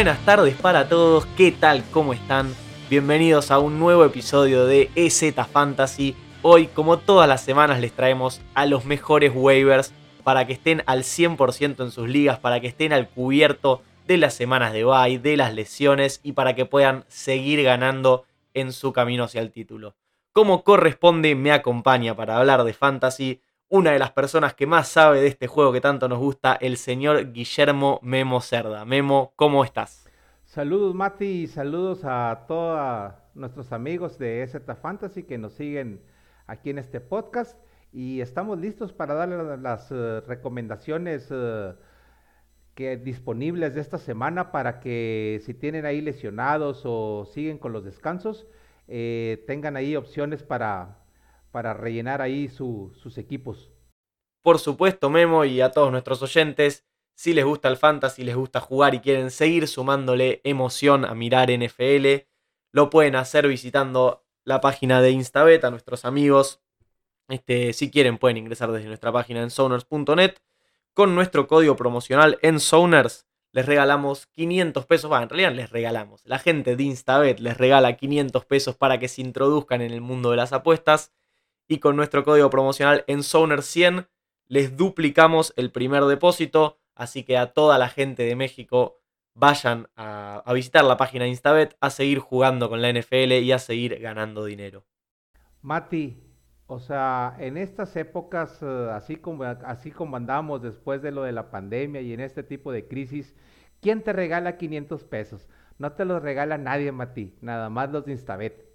Buenas tardes para todos, ¿qué tal? ¿Cómo están? Bienvenidos a un nuevo episodio de EZ Fantasy. Hoy, como todas las semanas, les traemos a los mejores waivers para que estén al 100% en sus ligas, para que estén al cubierto de las semanas de bye, de las lesiones y para que puedan seguir ganando en su camino hacia el título. Como corresponde, me acompaña para hablar de fantasy una de las personas que más sabe de este juego que tanto nos gusta, el señor Guillermo Memo Cerda. Memo, ¿cómo estás? Saludos Mati y saludos a todos nuestros amigos de EZ Fantasy que nos siguen aquí en este podcast y estamos listos para darle las uh, recomendaciones uh, que disponibles de esta semana para que si tienen ahí lesionados o siguen con los descansos, eh, tengan ahí opciones para, para rellenar ahí sus equipos. Por supuesto, Memo y a todos nuestros oyentes, si les gusta el fantasy, les gusta jugar y quieren seguir sumándole emoción a mirar NFL, lo pueden hacer visitando la página de Instabet a nuestros amigos. Este, si quieren pueden ingresar desde nuestra página en zoners.net. Con nuestro código promocional en Zoners les regalamos 500 pesos. en realidad les regalamos. La gente de Instabet les regala 500 pesos para que se introduzcan en el mundo de las apuestas y con nuestro código promocional en Zoner 100 les duplicamos el primer depósito. Así que a toda la gente de México vayan a, visitar la página de Instabet, a seguir jugando con la NFL y a seguir ganando dinero. Mati, o sea, en estas épocas, eh, así como, así como andamos después de lo de la pandemia y en este tipo de crisis, ¿quién te regala 500 pesos? No te los regala nadie, Mati, nada más los de Instabet.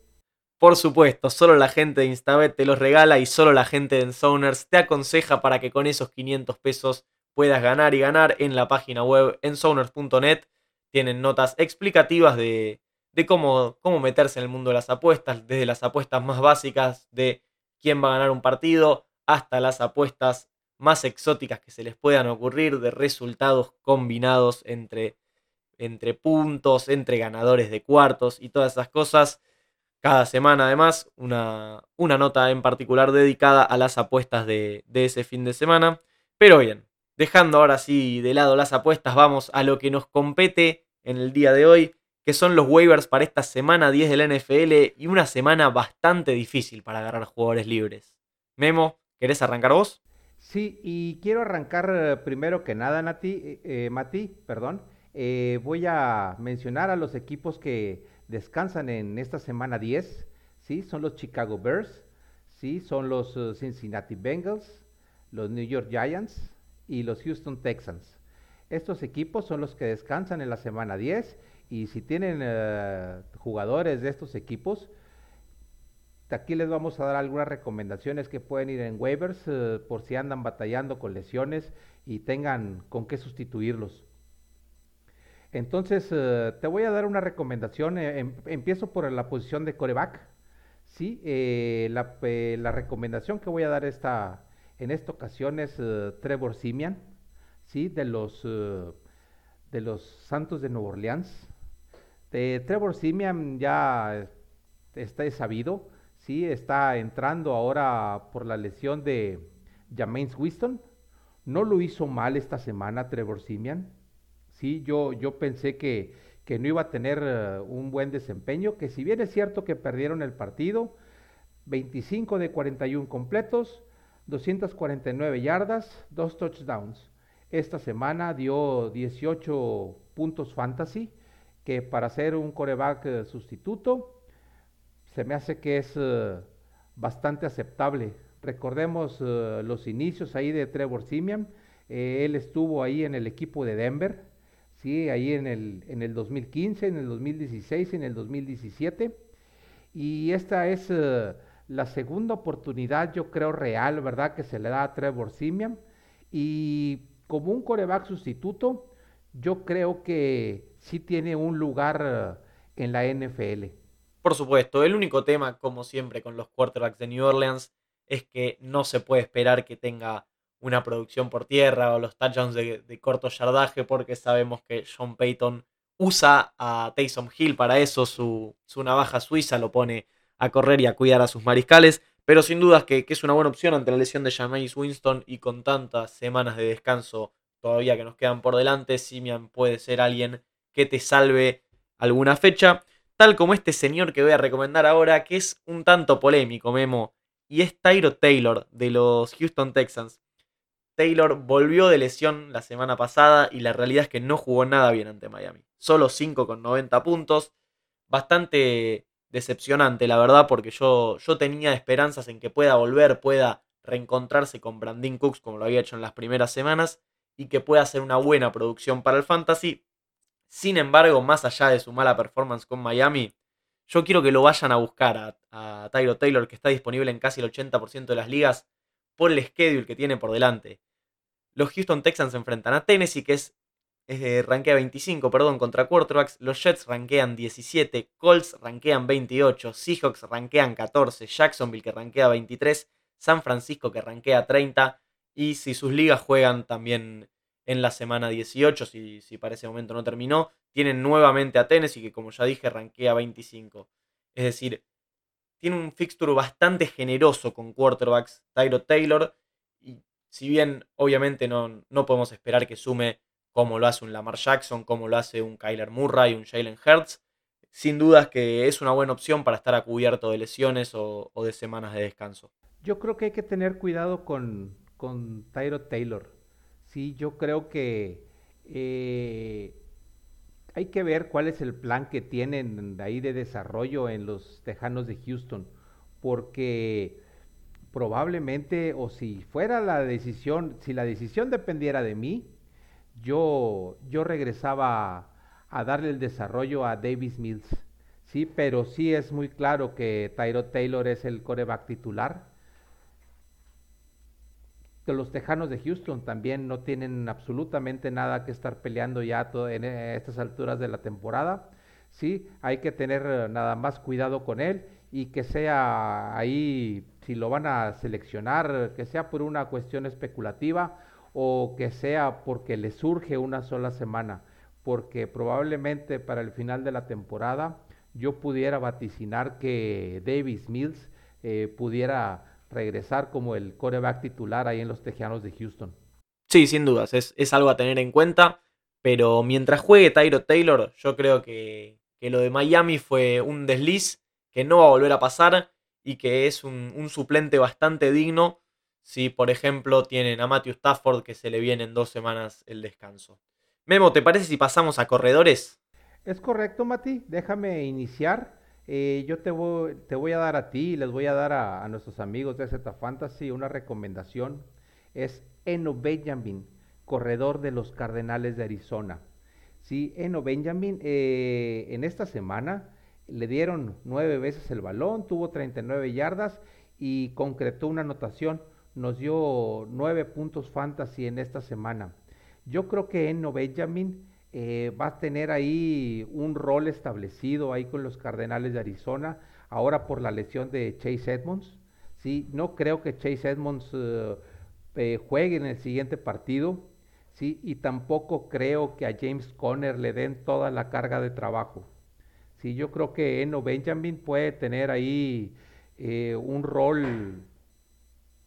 Por supuesto, solo la gente de Instabet te los regala y solo la gente de Enzoners te aconseja para que con esos 500 pesos puedas ganar y ganar en la página web enzoners.net. Tienen notas explicativas de, cómo, cómo meterse en el mundo de las apuestas, desde las apuestas más básicas de quién va a ganar un partido hasta las apuestas más exóticas que se les puedan ocurrir de resultados combinados entre, entre puntos, entre ganadores de cuartos y todas esas cosas. Cada semana, además, una, una nota en particular dedicada a las apuestas de, de ese fin de semana. Pero bien, dejando ahora sí de lado las apuestas, vamos a lo que nos compete en el día de hoy, que son los waivers para esta semana 10 de la NFL y una semana bastante difícil para agarrar jugadores libres. Memo, ¿querés arrancar vos? Sí, y quiero arrancar eh, primero que nada, Nati, eh, eh, Mati, perdón. voy a mencionar a los equipos que descansan en esta semana 10, ¿sí? Son los Chicago Bears, ¿sí? Son los uh, Cincinnati Bengals, los New York Giants y los Houston Texans. Estos equipos son los que descansan en la semana 10 y si tienen uh, jugadores de estos equipos, aquí les vamos a dar algunas recomendaciones que pueden ir en waivers uh, por si andan batallando con lesiones y tengan con qué sustituirlos. Entonces, eh, te voy a dar una recomendación. Eh, em, empiezo por la posición de coreback. Sí, eh, la, recomendación que voy a dar esta, en esta ocasión es Trevor Simian, ¿sí? de, los, de los Santos de Nueva Orleans. Trevor Simian ya está sabido, ¿sí? está entrando ahora por la lesión de James Winston. No lo hizo mal esta semana Trevor Simian. Sí, yo, yo pensé que, que no iba a tener eh, un buen desempeño, que si bien es cierto que perdieron el partido, 25 de 41 completos, 249 yardas, dos touchdowns. Esta semana dio 18 puntos fantasy, que para ser un coreback eh, sustituto, se me hace que es eh, bastante aceptable. Recordemos los inicios ahí de Trevor Simian. él estuvo ahí en el equipo de Denver, ¿sí? ahí en el, en el 2015, en el 2016, en el 2017. Y esta es eh, la segunda oportunidad, yo creo, real, ¿verdad?, que se le da a Trevor Simian. Y como un coreback sustituto, yo creo que sí tiene un lugar eh, en la NFL. Por supuesto, el único tema, como siempre, con los quarterbacks de New Orleans es que no se puede esperar que tenga una producción por tierra o los touchdowns de, corto yardaje, porque sabemos que Sean Payton usa a Taysom Hill para eso, su, navaja suiza lo pone a correr y a cuidar a sus mariscales, pero sin dudas que, que es una buena opción ante la lesión de Jameis Winston y con tantas semanas de descanso todavía que nos quedan por delante, Simian puede ser alguien que te salve alguna fecha. Tal como este señor que voy a recomendar ahora, que es un tanto polémico, Memo, y es Tyro Taylor de los Houston Texans. Taylor volvió de lesión la semana pasada y la realidad es que no jugó nada bien ante Miami. Solo 5 con 90 puntos. Bastante decepcionante, la verdad, porque yo, yo tenía esperanzas en que pueda volver, pueda reencontrarse con Brandon Cooks como lo había hecho en las primeras semanas y que pueda hacer una buena producción para el fantasy. Sin embargo, más allá de su mala performance con Miami, yo quiero que lo vayan a buscar a, a Tyro Taylor, que está disponible en casi el 80% de las ligas, por el schedule que tiene por delante. Los Houston Texans se enfrentan a Tennessee, que es, es rankea 25, perdón, contra quarterbacks. Los Jets rankean 17, Colts rankean 28, Seahawks rankean 14, Jacksonville que rankea 23, San Francisco que rankea 30. Y si sus ligas juegan también en la semana 18, si, si para ese momento no terminó, tienen nuevamente a Tennessee, que como ya dije, rankea 25. Es decir, tiene un fixture bastante generoso con quarterbacks, Tyro Taylor, y si bien obviamente no, no podemos esperar que sume como lo hace un Lamar Jackson, como lo hace un Kyler Murray, un Jalen Hurts, sin dudas que es una buena opción para estar a cubierto de lesiones o, de semanas de descanso. Yo creo que hay que tener cuidado con, con Tyro Taylor. Sí, yo creo que eh, hay que ver cuál es el plan que tienen ahí de desarrollo en los Tejanos de Houston, porque probablemente, o si fuera la decisión, si la decisión dependiera de mí, yo, yo regresaba a, darle el desarrollo a Davis Mills. Sí, pero sí es muy claro que Tyro Taylor es el coreback titular. Que los Tejanos de Houston también no tienen absolutamente nada que estar peleando ya en estas alturas de la temporada. Sí, hay que tener nada más cuidado con él y que sea ahí, si lo van a seleccionar, que sea por una cuestión especulativa o que sea porque le surge una sola semana, porque probablemente para el final de la temporada yo pudiera vaticinar que Davis Mills eh, pudiera regresar como el coreback titular ahí en los Tejanos de Houston. Sí, sin dudas, es, es, algo a tener en cuenta, pero mientras juegue Tyro Taylor, yo creo que, que lo de Miami fue un desliz que no va a volver a pasar y que es un, un suplente bastante digno si, por ejemplo, tienen a Matthew Stafford que se le viene en dos semanas el descanso. Memo, ¿te parece si pasamos a corredores? Es correcto, Mati. Déjame iniciar. Eh, yo te voy, te voy, a dar a ti les voy a dar a, a, nuestros amigos de Z Fantasy una recomendación. Es Eno Benjamin, corredor de los Cardenales de Arizona. Sí, Eno Benjamin eh, en esta semana le dieron nueve veces el balón, tuvo 39 yardas y concretó una anotación. Nos dio nueve puntos fantasy en esta semana. Yo creo que Eno Benjamin eh, va a tener ahí un rol establecido ahí con los Cardenales de Arizona, ahora por la lesión de Chase Edmonds. ¿sí? No creo que Chase Edmonds uh, eh, juegue en el siguiente partido. ¿sí? Y tampoco creo que a James Conner le den toda la carga de trabajo. Sí, yo creo que Eno Benjamin puede tener ahí eh, un rol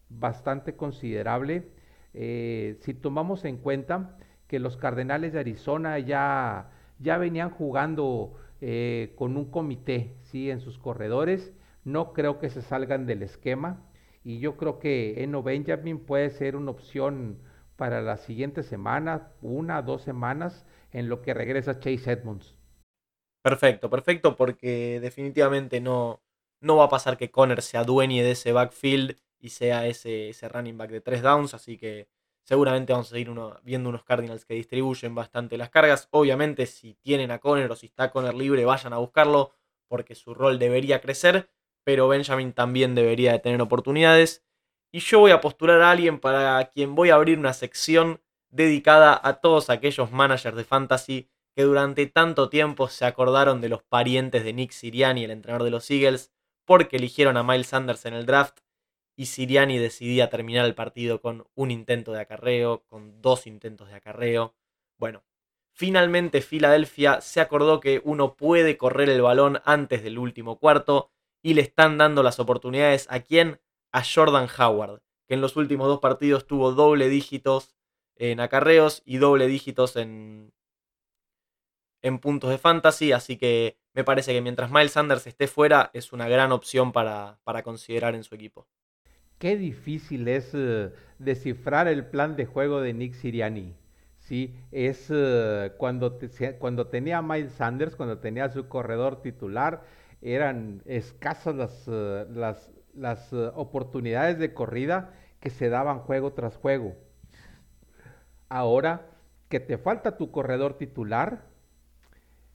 bastante considerable. Eh, si tomamos en cuenta que los Cardenales de Arizona ya, ya venían jugando eh, con un comité ¿sí? en sus corredores, no creo que se salgan del esquema y yo creo que Eno Benjamin puede ser una opción para la siguiente semana, una, dos semanas, en lo que regresa Chase Edmonds. Perfecto, perfecto, porque definitivamente no, no va a pasar que Conner se adueñe de ese backfield y sea ese, ese running back de tres downs, así que seguramente vamos a seguir viendo unos Cardinals que distribuyen bastante las cargas. Obviamente, si tienen a Conner o si está Conner libre, vayan a buscarlo, porque su rol debería crecer, pero Benjamin también debería de tener oportunidades. Y yo voy a postular a alguien para quien voy a abrir una sección dedicada a todos aquellos managers de fantasy que durante tanto tiempo se acordaron de los parientes de Nick Siriani, el entrenador de los Eagles, porque eligieron a Miles Sanders en el draft y Siriani decidía terminar el partido con un intento de acarreo, con dos intentos de acarreo. Bueno, finalmente Filadelfia se acordó que uno puede correr el balón antes del último cuarto y le están dando las oportunidades a quién? A Jordan Howard, que en los últimos dos partidos tuvo doble dígitos en acarreos y doble dígitos en, en puntos de fantasy, así que me parece que mientras Miles Sanders esté fuera es una gran opción para, para considerar en su equipo. Qué difícil es uh, descifrar el plan de juego de Nick Siriani. Sí, es uh, cuando, cuando tenía Miles Sanders, cuando tenía su corredor titular, eran escasas las, uh, las, oportunidades de corrida que se daban juego tras juego. Ahora que te falta tu corredor titular,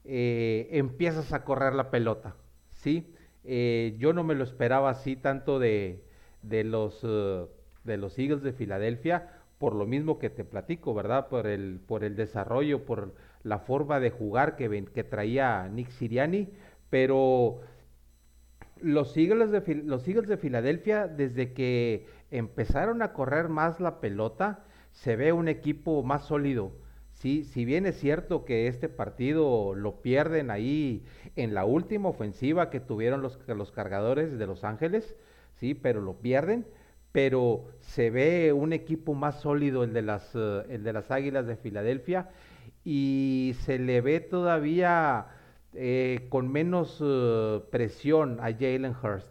eh, empiezas a correr la pelota, ¿sí? Eh, yo no me lo esperaba así tanto de, de los, uh, de los Eagles de Filadelfia, por lo mismo que te platico, ¿verdad? Por el, por el desarrollo, por la forma de jugar que, que traía Nick Siriani, pero los Eagles, de, los Eagles de Filadelfia, desde que empezaron a correr más la pelota, se ve un equipo más sólido. Sí, si bien es cierto que este partido lo pierden ahí en la última ofensiva que tuvieron los, los cargadores de Los Ángeles, sí, pero lo pierden, pero se ve un equipo más sólido el de las, uh, el de las Águilas de Filadelfia y se le ve todavía eh, con menos uh, presión a Jalen Hurst.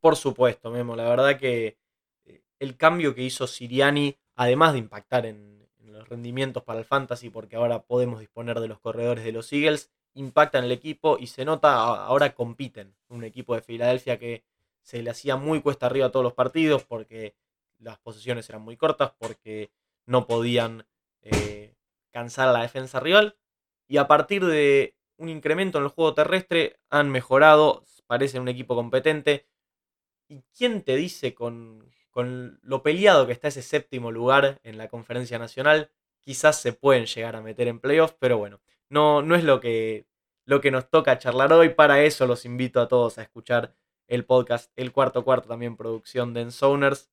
Por supuesto, Memo, la verdad que eh, el cambio que hizo Siriani, además de impactar en, en los rendimientos para el fantasy, porque ahora podemos disponer de los corredores de los Eagles, impacta en el equipo y se nota, ahora compiten. Un equipo de Filadelfia que se le hacía muy cuesta arriba a todos los partidos porque las posiciones eran muy cortas, porque no podían eh, cansar a la defensa rival. Y a partir de un incremento en el juego terrestre han mejorado, parece un equipo competente. ¿Y quién te dice con, con lo peleado que está ese séptimo lugar en la conferencia nacional? Quizás se pueden llegar a meter en playoffs, pero bueno, no, no es lo que, lo que nos toca charlar hoy. Para eso los invito a todos a escuchar el podcast El Cuarto Cuarto, también producción de Ensoners,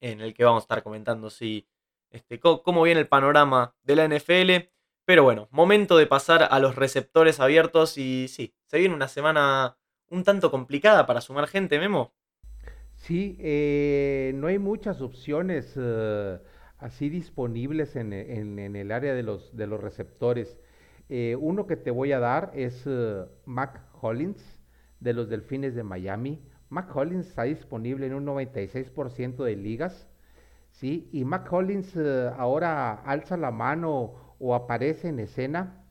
en el que vamos a estar comentando si, este, cómo viene el panorama de la NFL. Pero bueno, momento de pasar a los receptores abiertos y sí, se viene una semana un tanto complicada para sumar gente, Memo. Sí, eh, no hay muchas opciones uh, así disponibles en, en, el área de los, de los receptores. Eh, uno que te voy a dar es Mac Hollins de los Delfines de Miami. Mac Hollins está disponible en un 96% de ligas. ¿sí? Y Mac Hollins eh, ahora alza la mano o aparece en escena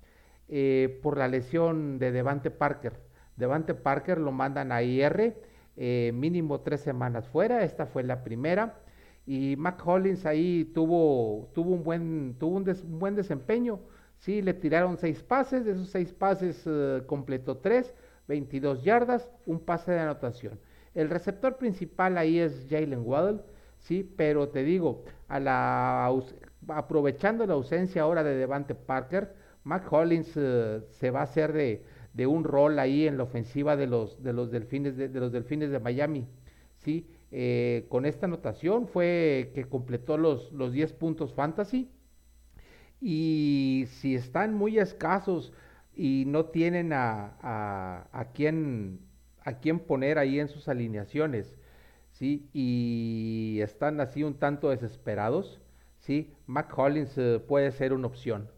eh, por la lesión de Devante Parker. Devante Parker lo mandan a IR, eh, mínimo tres semanas fuera. Esta fue la primera. Y Mac Hollins ahí tuvo, tuvo, un, buen, tuvo un, des, un buen desempeño. Sí, le tiraron seis pases, de esos seis pases completó tres 22 yardas, un pase de anotación. El receptor principal ahí es Jalen Waddle, sí, pero te digo, aprovechando la ausencia ahora de Devante Parker, Mac Hollins uh, se va a hacer de, un rol ahí en la ofensiva de los, de los, delfines, de, de los delfines de Miami, sí. Eh, con esta anotación fue que completó los, los 10 puntos fantasy. Y si están muy escasos y no tienen a, a, quién, a quién poner ahí en sus alineaciones, ¿sí? Y están así un tanto desesperados, ¿sí? Mac Hollins uh, puede ser una opción.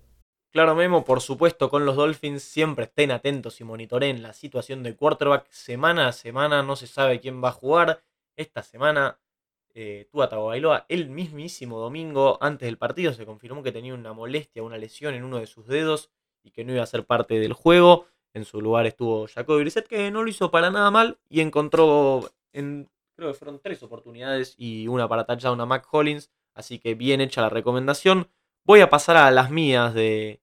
Claro, Memo, por supuesto, con los Dolphins siempre estén atentos y monitoreen la situación de quarterback. Semana a semana no se sabe quién va a jugar. Esta semana, eh, Tua Tagovailoa, el mismísimo domingo, antes del partido, se confirmó que tenía una molestia, una lesión en uno de sus dedos y que no iba a ser parte del juego. En su lugar estuvo Jacoby Brissett, que no lo hizo para nada mal y encontró, en, creo que fueron tres oportunidades y una para touchdown a Mac Hollins. Así que bien hecha la recomendación. Voy a pasar a las mías de,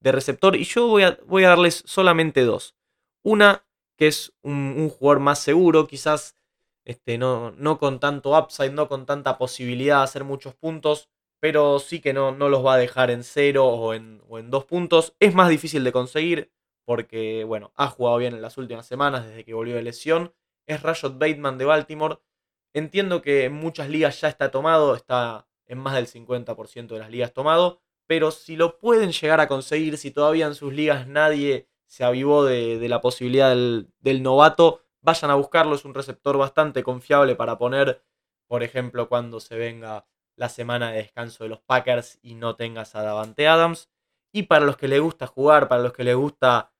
de receptor y yo voy a, voy a, darles solamente dos. Una que es un, un jugador más seguro, quizás este, no, no, con tanto upside, no con tanta posibilidad de hacer muchos puntos, pero sí que no, no los va a dejar en cero o en, o en dos puntos. Es más difícil de conseguir porque, bueno, ha jugado bien en las últimas semanas desde que volvió de lesión. Es Rashad Bateman de Baltimore. Entiendo que en muchas ligas ya está tomado, está en más del 50% de las ligas tomado, pero si lo pueden llegar a conseguir, si todavía en sus ligas nadie se avivó de, la posibilidad del, del novato, vayan a buscarlo, es un receptor bastante confiable para poner, por ejemplo, cuando se venga la semana de descanso de los Packers y no tengas a Davante Adams. Y para los que les gusta jugar, para los que les gusta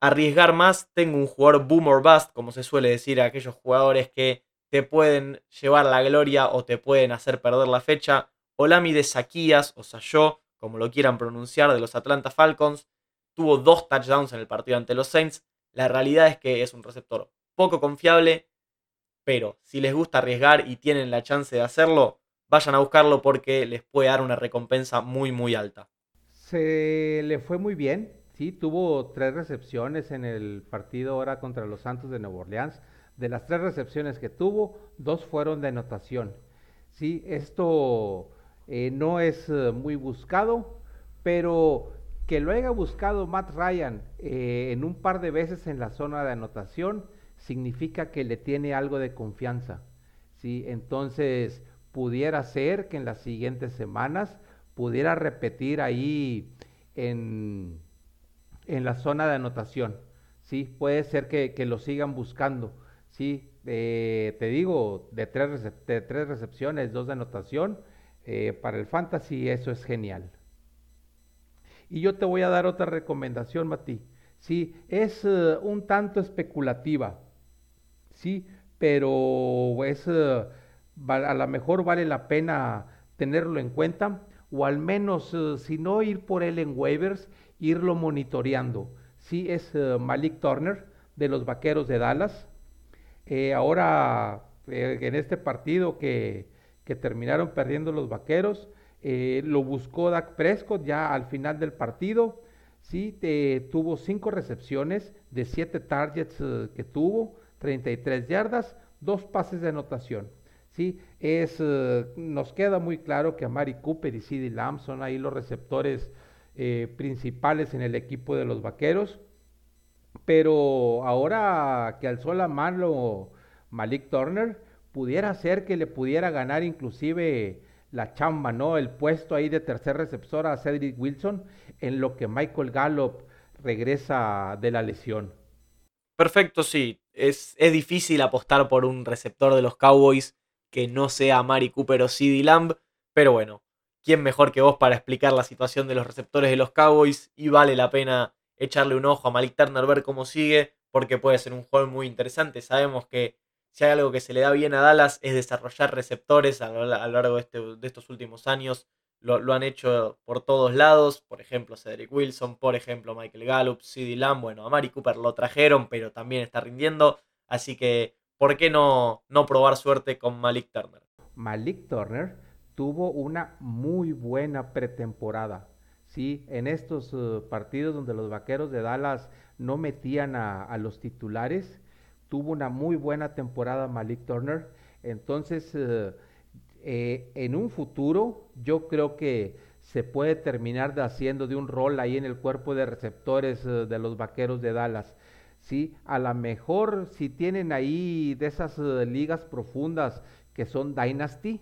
arriesgar más, tengo un jugador boom or bust, como se suele decir a aquellos jugadores que te pueden llevar la gloria o te pueden hacer perder la fecha. Olami de Saquías, o Sayo, como lo quieran pronunciar, de los Atlanta Falcons, tuvo dos touchdowns en el partido ante los Saints. La realidad es que es un receptor poco confiable, pero si les gusta arriesgar y tienen la chance de hacerlo, vayan a buscarlo porque les puede dar una recompensa muy muy alta. Se le fue muy bien, sí, tuvo tres recepciones en el partido ahora contra los Santos de Nueva Orleans. De las tres recepciones que tuvo, dos fueron de anotación. Sí, esto eh, no es eh, muy buscado, pero que lo haya buscado Matt Ryan eh, en un par de veces en la zona de anotación significa que le tiene algo de confianza. ¿sí? Entonces, pudiera ser que en las siguientes semanas pudiera repetir ahí en, en la zona de anotación. ¿sí? Puede ser que, lo sigan buscando. ¿sí? te digo, de tres, de tres recepciones, dos de anotación, eh, para el fantasy eso es genial. Y yo te voy a dar otra recomendación, Mati. Sí, es eh, un tanto especulativa, sí, pero es, eh, a lo mejor vale la pena tenerlo en cuenta, o al menos, si no ir por él en waivers, irlo monitoreando. Sí, es Malik Turner de los Vaqueros de Dallas. ahora, en este partido que que terminaron perdiendo los vaqueros. Eh, lo buscó Dak Prescott ya al final del partido. Sí, tuvo cinco recepciones de siete targets eh, que tuvo, 33 yardas, dos pases de anotación. Sí, es, eh, nos queda muy claro que Amari Cooper y CeeDee Lamb son ahí los receptores principales en el equipo de los vaqueros. Pero ahora que alzó la mano Malik Turner, pudiera ser que le pudiera ganar inclusive la chamba, ¿no? El puesto ahí de tercer receptor a Cedric Wilson en lo que Michael Gallup regresa de la lesión. Perfecto, sí. Es, es difícil apostar por un receptor de los Cowboys que no sea Mari Cooper o CD Lamb, pero bueno, ¿quién mejor que vos para explicar la situación de los receptores de los Cowboys? Y vale la pena echarle un ojo a Malik Turner, ver cómo sigue, porque puede ser un juego muy interesante. Sabemos que si hay algo que se le da bien a Dallas es desarrollar receptores a lo, largo este, de, estos últimos años. Lo, han hecho por todos lados, por ejemplo Cedric Wilson, por ejemplo Michael Gallup, CD Lamb, bueno, a Mari Cooper lo trajeron, pero también está rindiendo, así que ¿por qué no, no probar suerte con Malik Turner? Malik Turner tuvo una muy buena pretemporada. Sí, en estos uh, partidos donde los vaqueros de Dallas no metían a los titulares, tuvo una muy buena temporada Malik Turner. Entonces, eh, eh, en un futuro, yo creo que se puede terminar de haciendo de un rol ahí en el cuerpo de receptores eh, de los vaqueros de Dallas. Sí, a lo mejor si tienen ahí de esas ligas profundas que son Dynasty,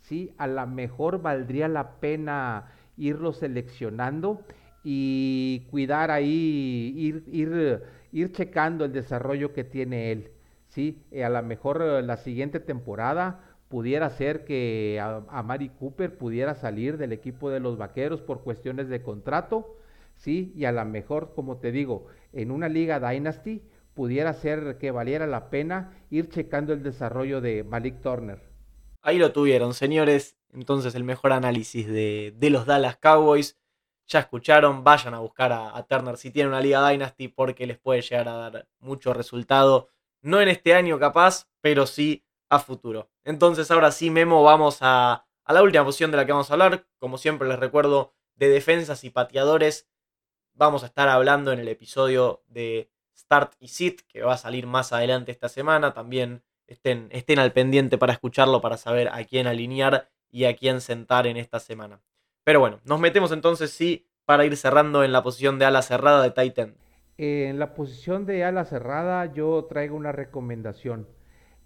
sí, a lo mejor valdría la pena irlo seleccionando y cuidar ahí, ir, ir ir checando el desarrollo que tiene él. ¿sí? Eh, a lo mejor eh, la siguiente temporada pudiera ser que a, Mari Cooper pudiera salir del equipo de los Vaqueros por cuestiones de contrato, ¿sí? Y a lo mejor, como te digo, en una liga Dynasty pudiera ser que valiera la pena ir checando el desarrollo de Malik Turner. Ahí lo tuvieron, señores. Entonces el mejor análisis de, los Dallas Cowboys ya escucharon, vayan a buscar a, Turner si tienen una Liga Dynasty porque les puede llegar a dar mucho resultado. No en este año capaz, pero sí a futuro. Entonces ahora sí, Memo, vamos a, a la última posición de la que vamos a hablar. Como siempre les recuerdo, de defensas y pateadores. Vamos a estar hablando en el episodio de Start y Sit, que va a salir más adelante esta semana. También estén, estén al pendiente para escucharlo, para saber a quién alinear y a quién sentar en esta semana. Pero bueno, nos metemos entonces sí para ir cerrando en la posición de ala cerrada de Titan. En la posición de ala cerrada yo traigo una recomendación.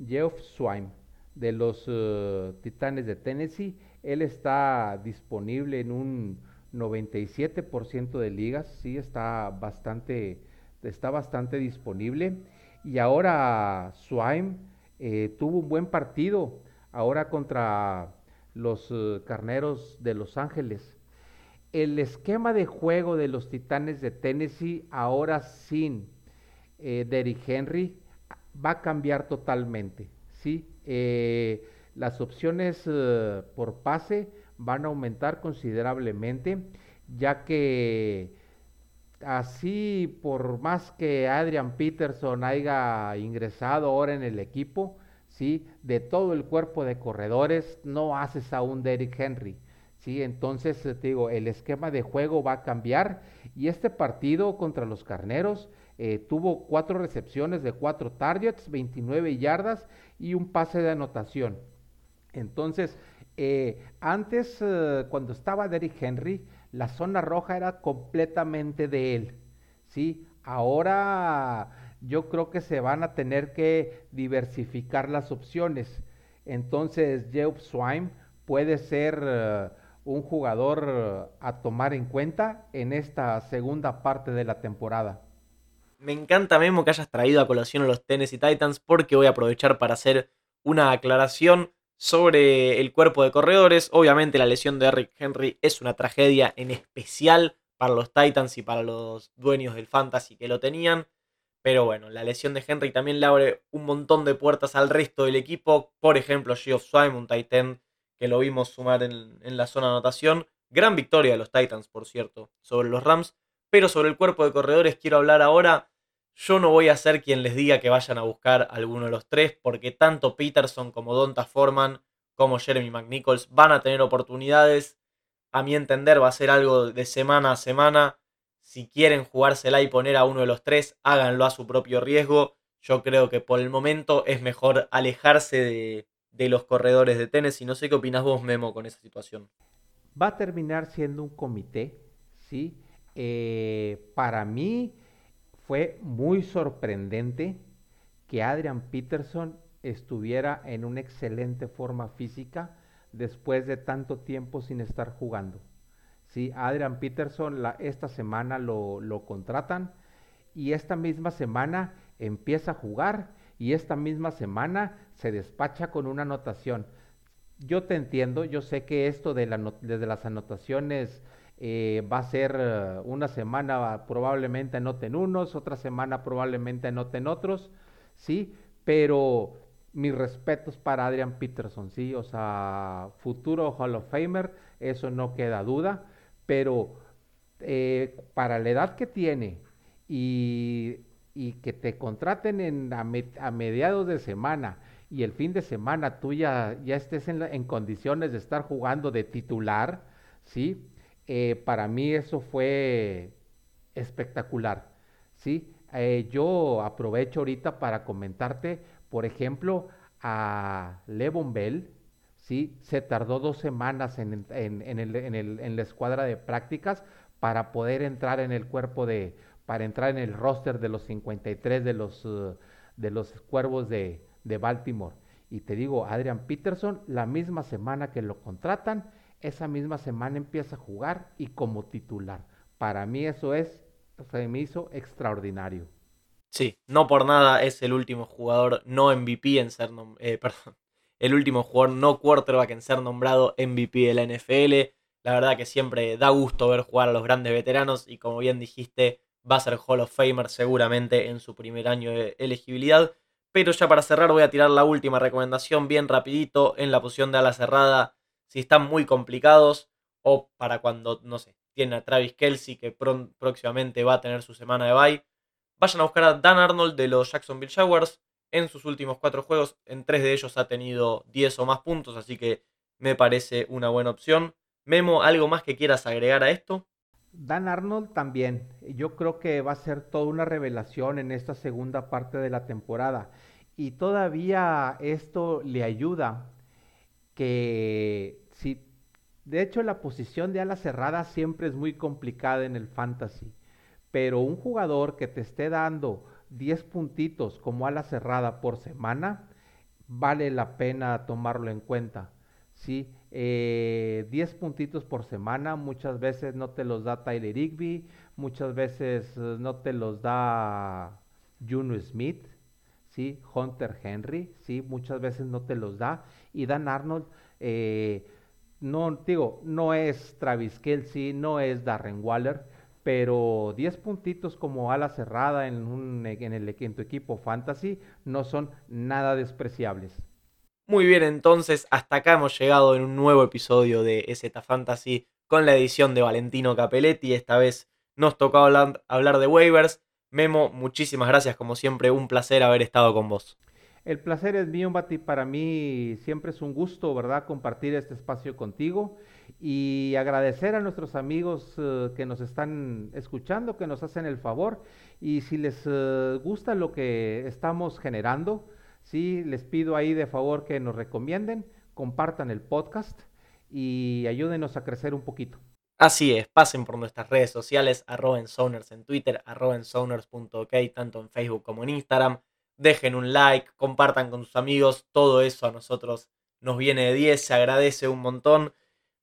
Jeff Swime de los eh, Titanes de Tennessee. Él está disponible en un 97% de ligas. Sí, está bastante, está bastante disponible. Y ahora Swime eh, tuvo un buen partido. Ahora contra los eh, carneros de Los Ángeles. el esquema de juego de los Titanes de Tennessee, ahora sin eh, Derrick Henry, va a cambiar totalmente. ¿sí? Las opciones por pase van a aumentar considerablemente, ya que así por más que Adrian Peterson haya ingresado ahora en el equipo, ¿sí? de todo el cuerpo de corredores, no haces a un Derrick Henry. ¿sí? Entonces, te digo, el esquema de juego va a cambiar y este partido contra los Carneros eh, tuvo cuatro recepciones de cuatro targets, 29 yardas y un pase de anotación. Entonces, eh, antes, eh, cuando estaba Derrick Henry, la zona roja era completamente de él. ¿sí? Ahora yo creo que se van a tener que diversificar las opciones. Entonces, Jeff Swine puede ser uh, un jugador a tomar en cuenta en esta segunda parte de la temporada. Me encanta, Memo, que hayas traído a colación a los Tennessee Titans porque voy a aprovechar para hacer una aclaración sobre el cuerpo de corredores. Obviamente la lesión de Eric Henry es una tragedia en especial para los Titans y para los dueños del fantasy que lo tenían. Pero bueno, la lesión de Henry también le abre un montón de puertas al resto del equipo. Por ejemplo, Geoff un Titan que lo vimos sumar en, en la zona de anotación. Gran victoria de los Titans, por cierto, sobre los Rams. Pero sobre el cuerpo de corredores quiero hablar ahora yo no voy a ser quien les diga que vayan a buscar alguno de los tres, porque tanto Peterson como Donta Foreman como Jeremy McNichols van a tener oportunidades. A mi entender va a ser algo de semana a semana. Si quieren jugársela y poner a uno de los tres, háganlo a su propio riesgo. Yo creo que por el momento es mejor alejarse de, los corredores de tenis. Y no sé qué opinas vos, Memo, con esa situación. Va a terminar siendo un comité, ¿sí? Eh, para mí fue muy sorprendente que Adrian Peterson estuviera en una excelente forma física después de tanto tiempo sin estar jugando. Sí, Adrian Peterson esta semana lo, lo contratan y esta misma semana empieza a jugar y esta misma semana se despacha con una anotación. Yo te entiendo, yo sé que esto de, la, de las anotaciones eh, va a ser eh, una semana probablemente anoten unos, otra semana probablemente anoten otros, ¿sí? Pero mis respetos para Adrian Peterson, ¿sí? O sea, futuro Hall of Famer, eso no queda duda, pero eh, para la edad que tiene y, que te contraten en, a, mediados de semana y el fin de semana tú ya, ya estés en condiciones de estar jugando de titular, ¿sí? Eh, para mí eso fue espectacular. ¿sí? Eh, yo aprovecho ahorita para comentarte, por ejemplo, a Levon Bell, ¿sí? se tardó dos semanas en, la escuadra de prácticas para poder entrar en el cuerpo de, para entrar en el roster de los 53 de los, uh, de los cuervos de, de Baltimore. Y te digo, Adrian Peterson, la misma semana que lo contratan, esa misma semana empieza a jugar y como titular. Para mí eso es, se me hizo extraordinario. Sí, no por nada es el último jugador no MVP en ser, eh, perdón, el último jugador no quarterback en ser nombrado MVP de la NFL. La verdad que siempre da gusto ver jugar a los grandes veteranos y como bien dijiste, va a ser Hall of Famer seguramente en su primer año de elegibilidad. Pero ya para cerrar voy a tirar la última recomendación bien rapidito en la posición de ala cerrada si están muy complicados o para cuando, no sé, tiene a Travis Kelsey que próximamente va a tener su semana de bye. Vayan a buscar a Dan Arnold de los Jacksonville Jaguars. En sus últimos cuatro juegos, en tres de ellos ha tenido 10 o más puntos, así que me parece una buena opción. Memo, ¿algo más que quieras agregar a esto? Dan Arnold también. Yo creo que va a ser toda una revelación en esta segunda parte de la temporada. Y todavía esto le ayuda que si, de hecho la posición de ala cerrada siempre es muy complicada en el fantasy, pero un jugador que te esté dando 10 puntitos como ala cerrada por semana, vale la pena tomarlo en cuenta. ¿sí? 10 eh, puntitos por semana, muchas veces no te los da Tyler Higby, muchas veces eh, no te los da Juno Smith, ¿sí? Hunter Henry, ¿sí? muchas veces no te los da y Dan Arnold, eh, no, digo, no es Travis Kelsey, no es Darren Waller, pero 10 puntitos como ala cerrada en, el, tu equipo fantasy no son nada despreciables. Muy bien, entonces hasta acá hemos llegado en un nuevo episodio de EZ Fantasy con la edición de Valentino Capelletti. Esta vez nos tocó hablar de waivers. Memo, muchísimas gracias, como siempre, un placer haber estado con vos. El placer es mío, Bati. Para mí siempre es un gusto, ¿verdad?, compartir este espacio contigo y agradecer a nuestros amigos eh, que nos están escuchando, que nos hacen el favor. Y si les eh, gusta lo que estamos generando, sí, les pido ahí de favor que nos recomienden, compartan el podcast y ayúdenos a crecer un poquito. Así es, pasen por nuestras redes sociales, arroba en en Twitter, arroba en tanto en Facebook como en Instagram. Dejen un like, compartan con sus amigos, todo eso a nosotros nos viene de 10, se agradece un montón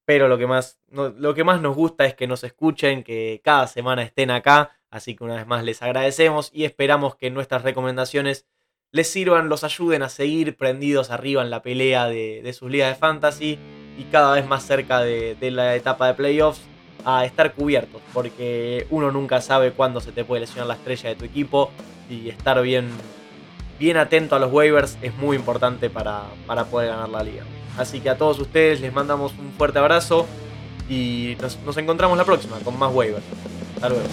pero lo que más, lo que más nos gusta es que nos escuchen, que cada semana estén acá, así que una vez más les agradecemos y esperamos que nuestras recomendaciones les sirvan, los ayuden a seguir prendidos arriba en la pelea de, sus ligas de fantasy y cada vez más cerca de, la etapa de playoffs a estar cubiertos, porque uno nunca sabe cuándo se te puede lesionar la estrella de tu equipo y estar bien, bien atento a los waivers es muy importante para, para poder ganar la liga. Así que a todos ustedes les mandamos un fuerte abrazo y nos, encontramos la próxima con más waivers. Hasta luego.